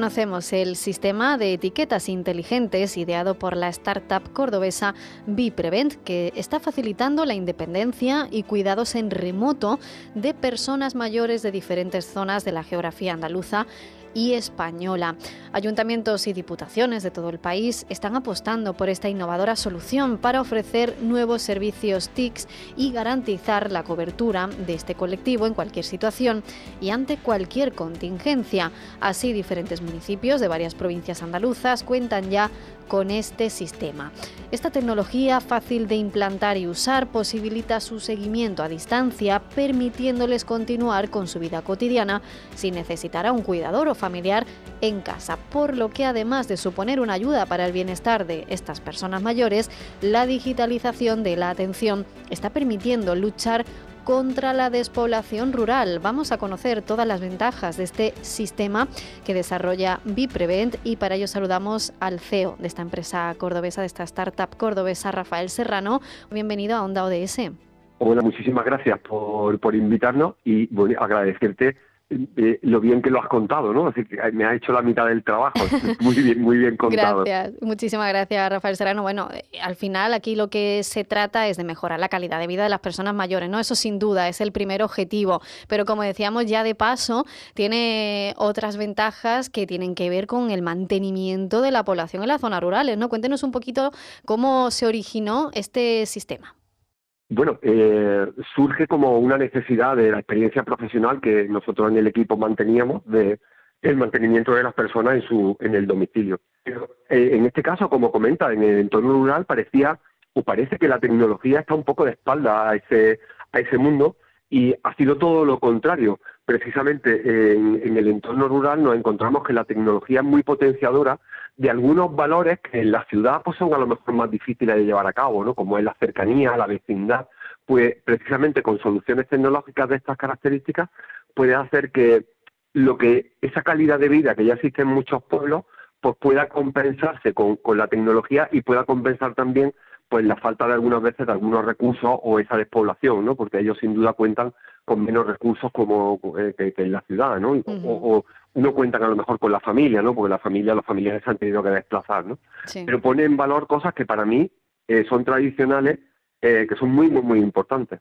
Conocemos el sistema de etiquetas inteligentes ideado por la startup cordobesa Biprevent, que está facilitando la independencia y cuidados en remoto de personas mayores de diferentes zonas de la geografía andaluza y española. Ayuntamientos y diputaciones de todo el país están apostando por esta innovadora solución para ofrecer nuevos servicios TICs y garantizar la cobertura de este colectivo en cualquier situación y ante cualquier contingencia. Así, diferentes municipios de varias provincias andaluzas cuentan ya con este sistema. Esta tecnología fácil de implantar y usar posibilita su seguimiento a distancia, permitiéndoles continuar con su vida cotidiana sin necesitar a un cuidador o familiar en casa, por lo que además de suponer una ayuda para el bienestar de estas personas mayores, la digitalización de la atención está permitiendo luchar contra la despoblación rural. Vamos a conocer todas las ventajas de este sistema que desarrolla Biprevent y para ello saludamos al CEO de esta empresa cordobesa, de esta startup cordobesa, Rafael Serrano. Bienvenido a Onda ODS. Hola, muchísimas gracias por, por invitarnos y agradecerte eh, lo bien que lo has contado, ¿no? Que me ha hecho la mitad del trabajo. Muy bien, muy bien contado. Gracias, muchísimas gracias Rafael Serrano. Bueno, eh, al final aquí lo que se trata es de mejorar la calidad de vida de las personas mayores, ¿no? Eso sin duda es el primer objetivo, pero como decíamos ya de paso, tiene otras ventajas que tienen que ver con el mantenimiento de la población en las zonas rurales, ¿no? Cuéntenos un poquito cómo se originó este sistema. Bueno, eh, surge como una necesidad de la experiencia profesional que nosotros en el equipo manteníamos de el mantenimiento de las personas en su en el domicilio. Pero, eh, en este caso, como comenta, en el entorno rural parecía o parece que la tecnología está un poco de espalda a ese a ese mundo y ha sido todo lo contrario. Precisamente en, en el entorno rural nos encontramos que la tecnología es muy potenciadora de algunos valores que en la ciudad pues son a lo mejor más difíciles de llevar a cabo, ¿no? Como es la cercanía, la vecindad, pues precisamente con soluciones tecnológicas de estas características puede hacer que lo que esa calidad de vida que ya existe en muchos pueblos pues pueda compensarse con, con la tecnología y pueda compensar también pues la falta de algunas veces de algunos recursos o esa despoblación, ¿no? Porque ellos sin duda cuentan con menos recursos como eh, que, que en la ciudad, ¿no? O, o no cuentan a lo mejor con la familia, ¿no? Porque la familia, los familiares se han tenido que desplazar, ¿no? Sí. Pero pone en valor cosas que para mí eh, son tradicionales, eh, que son muy, muy, muy importantes.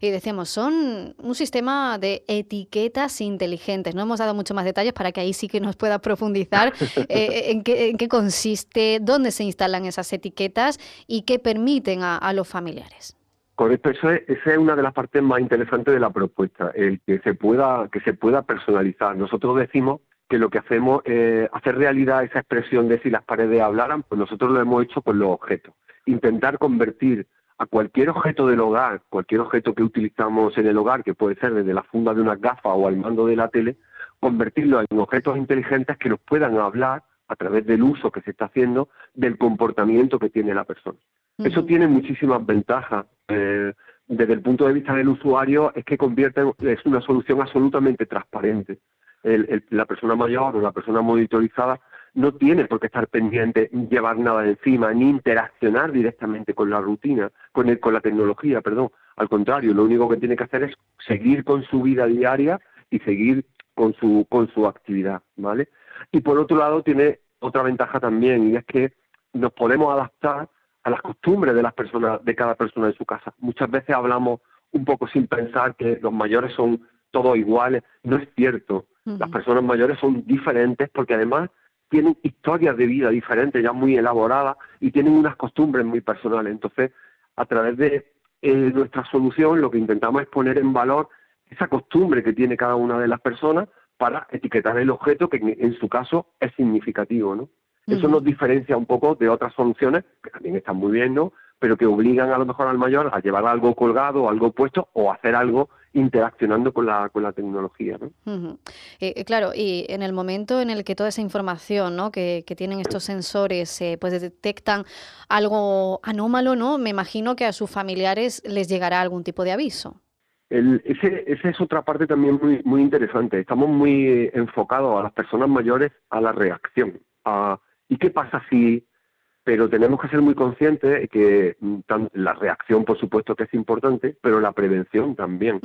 Y decíamos, son un sistema de etiquetas inteligentes. No hemos dado mucho más detalles para que ahí sí que nos pueda profundizar eh, en, qué, en qué consiste, dónde se instalan esas etiquetas y qué permiten a, a los familiares. Correcto, eso es, esa es una de las partes más interesantes de la propuesta, el que se pueda, que se pueda personalizar. Nosotros decimos que lo que hacemos es hacer realidad esa expresión de si las paredes hablaran, pues nosotros lo hemos hecho con los objetos. Intentar convertir a cualquier objeto del hogar, cualquier objeto que utilizamos en el hogar, que puede ser desde la funda de una gafa o al mando de la tele, convertirlo en objetos inteligentes que nos puedan hablar a través del uso que se está haciendo del comportamiento que tiene la persona. Eso tiene muchísimas ventajas. Eh, desde el punto de vista del usuario, es que convierte, es una solución absolutamente transparente. El- el- la persona mayor o la persona monitorizada no tiene por qué estar pendiente, llevar nada encima, ni interaccionar directamente con la rutina, con, el- con la tecnología, perdón. Al contrario, lo único que tiene que hacer es seguir con su vida diaria y seguir con su, con su actividad, ¿vale? Y por otro lado, tiene otra ventaja también, y es que nos podemos adaptar a las costumbres de las personas, de cada persona en su casa. Muchas veces hablamos un poco sin pensar que los mayores son todos iguales. No es cierto. Las personas mayores son diferentes porque además tienen historias de vida diferentes, ya muy elaboradas, y tienen unas costumbres muy personales. Entonces, a través de eh, nuestra solución, lo que intentamos es poner en valor esa costumbre que tiene cada una de las personas para etiquetar el objeto que en, su caso es significativo, ¿no? Eso nos diferencia un poco de otras soluciones, que también están muy bien, ¿no? Pero que obligan a lo mejor al mayor a llevar algo colgado, algo puesto o hacer algo interaccionando con la, con la tecnología. ¿no? Eh, eh, claro, y en el momento en el que toda esa información ¿no? que, tienen estos sensores eh, pues detectan algo anómalo, ¿no? me imagino que a sus familiares les llegará algún tipo de aviso. El, ese, esa es otra parte también muy, muy interesante. Estamos muy enfocados a las personas mayores a la reacción. A, ¿Y qué pasa si pero tenemos que ser muy conscientes de que mm, la reacción, por supuesto, que es importante, pero la prevención también.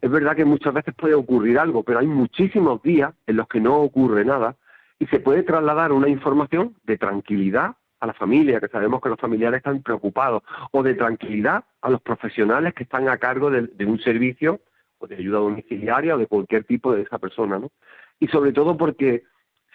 Es verdad que muchas veces puede ocurrir algo, pero hay muchísimos días en los que no ocurre nada y se puede trasladar una información de tranquilidad a la familia, que sabemos que los familiares están preocupados, o de tranquilidad a los profesionales que están a cargo de, un servicio o de ayuda domiciliaria o de cualquier tipo de esa persona, ¿no? Y sobre todo porque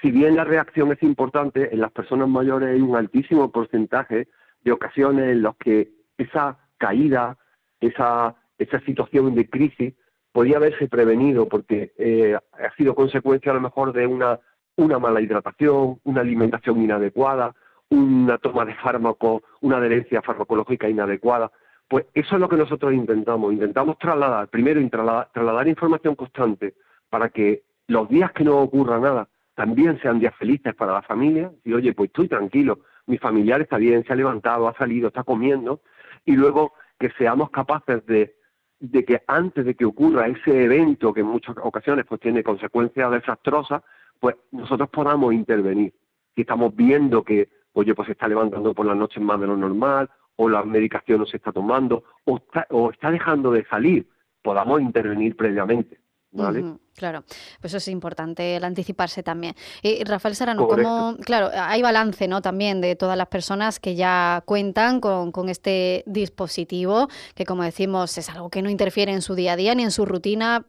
si bien la reacción es importante, en las personas mayores hay un altísimo porcentaje de ocasiones en las que esa caída, esa, esa situación de crisis, podía haberse prevenido porque eh, ha sido consecuencia a lo mejor de una, una mala hidratación, una alimentación inadecuada, una toma de fármaco, una adherencia farmacológica inadecuada. Pues eso es lo que nosotros intentamos. Intentamos trasladar, primero trasladar, información constante para que los días que no ocurra nada, también sean días felices para la familia, y oye, pues estoy tranquilo, mi familiar está bien, se ha levantado, ha salido, está comiendo, y luego que seamos capaces de, de que antes de que ocurra ese evento que en muchas ocasiones pues tiene consecuencias desastrosas, pues nosotros podamos intervenir. Si estamos viendo que, oye, pues se está levantando por las noches más de lo normal, o la medicación no se está tomando, o está, o está dejando de salir, podamos intervenir previamente. ¿vale? Claro, pues eso es importante, el anticiparse también. Y Rafael Serrano, ¿cómo, claro, hay balance, ¿no? También de todas las personas que ya cuentan con, con, este dispositivo, que como decimos es algo que no interfiere en su día a día ni en su rutina,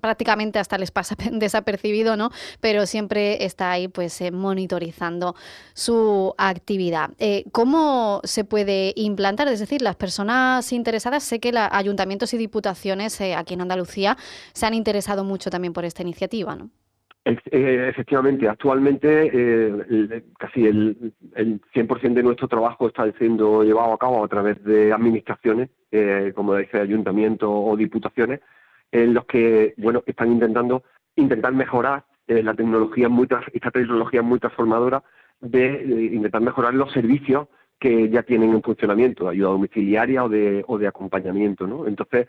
prácticamente hasta les pasa desapercibido, ¿no? Pero siempre está ahí, pues, eh, monitorizando su actividad. Eh, ¿Cómo se puede implantar? Es decir, las personas interesadas, sé que los ayuntamientos y diputaciones eh, aquí en Andalucía se han interesado mucho también por esta iniciativa, ¿no? Eh, efectivamente, actualmente eh, casi el, el 100% de nuestro trabajo está siendo llevado a cabo a través de administraciones, eh, como dice ayuntamientos o diputaciones, en los que bueno están intentando intentar mejorar la tecnología muy esta tecnología muy transformadora de, intentar mejorar los servicios que ya tienen en funcionamiento, de ayuda domiciliaria o de, o de acompañamiento, ¿no? Entonces,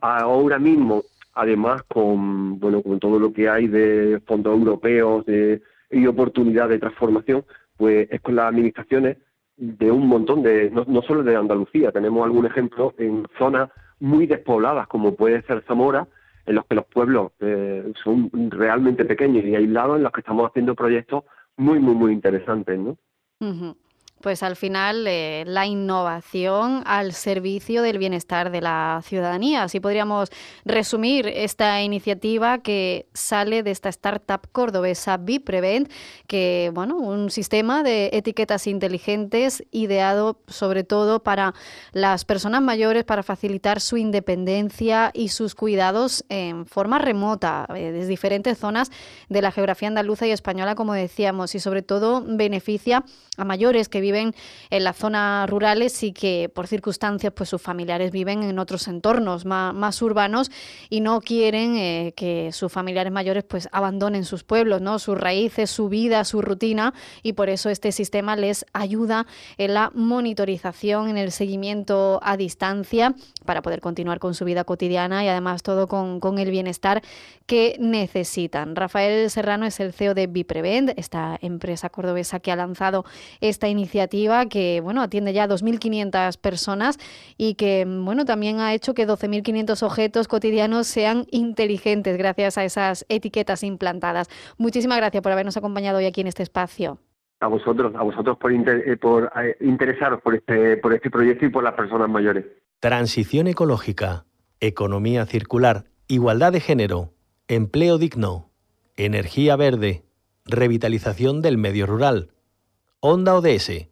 ahora mismo además con bueno con todo lo que hay de fondos europeos y oportunidad de transformación, pues es con las administraciones de un montón de, no, solo de Andalucía, tenemos algún ejemplo en zonas muy despobladas como puede ser Zamora, en los que los pueblos eh, son realmente pequeños y aislados, en los que estamos haciendo proyectos muy, muy, muy interesantes, ¿no? Pues al final eh, la innovación al servicio del bienestar de la ciudadanía. Así podríamos resumir esta iniciativa que sale de esta startup cordobesa Biprevent, que bueno, un sistema de etiquetas inteligentes ideado sobre todo para las personas mayores para facilitar su independencia y sus cuidados en forma remota eh, desde diferentes zonas de la geografía andaluza y española, como decíamos, y sobre todo beneficia a mayores que viven viven en las zonas rurales y que por circunstancias pues sus familiares viven en otros entornos más, urbanos y no quieren eh, que sus familiares mayores pues abandonen sus pueblos, ¿no? sus raíces, su vida, su rutina y por eso este sistema les ayuda en la monitorización, en el seguimiento a distancia para poder continuar con su vida cotidiana y además todo con, con el bienestar que necesitan. Rafael Serrano es el CEO de Biprevent, esta empresa cordobesa que ha lanzado esta iniciativa que bueno, atiende ya a 2.500 personas y que bueno, también ha hecho que 12.500 objetos cotidianos sean inteligentes gracias a esas etiquetas implantadas. Muchísimas gracias por habernos acompañado hoy aquí en este espacio. A vosotros, a vosotros por, eh, por eh, interesaros por este, por este proyecto y por las personas mayores. Transición ecológica, economía circular, igualdad de género, empleo digno, energía verde, revitalización del medio rural. Onda ODS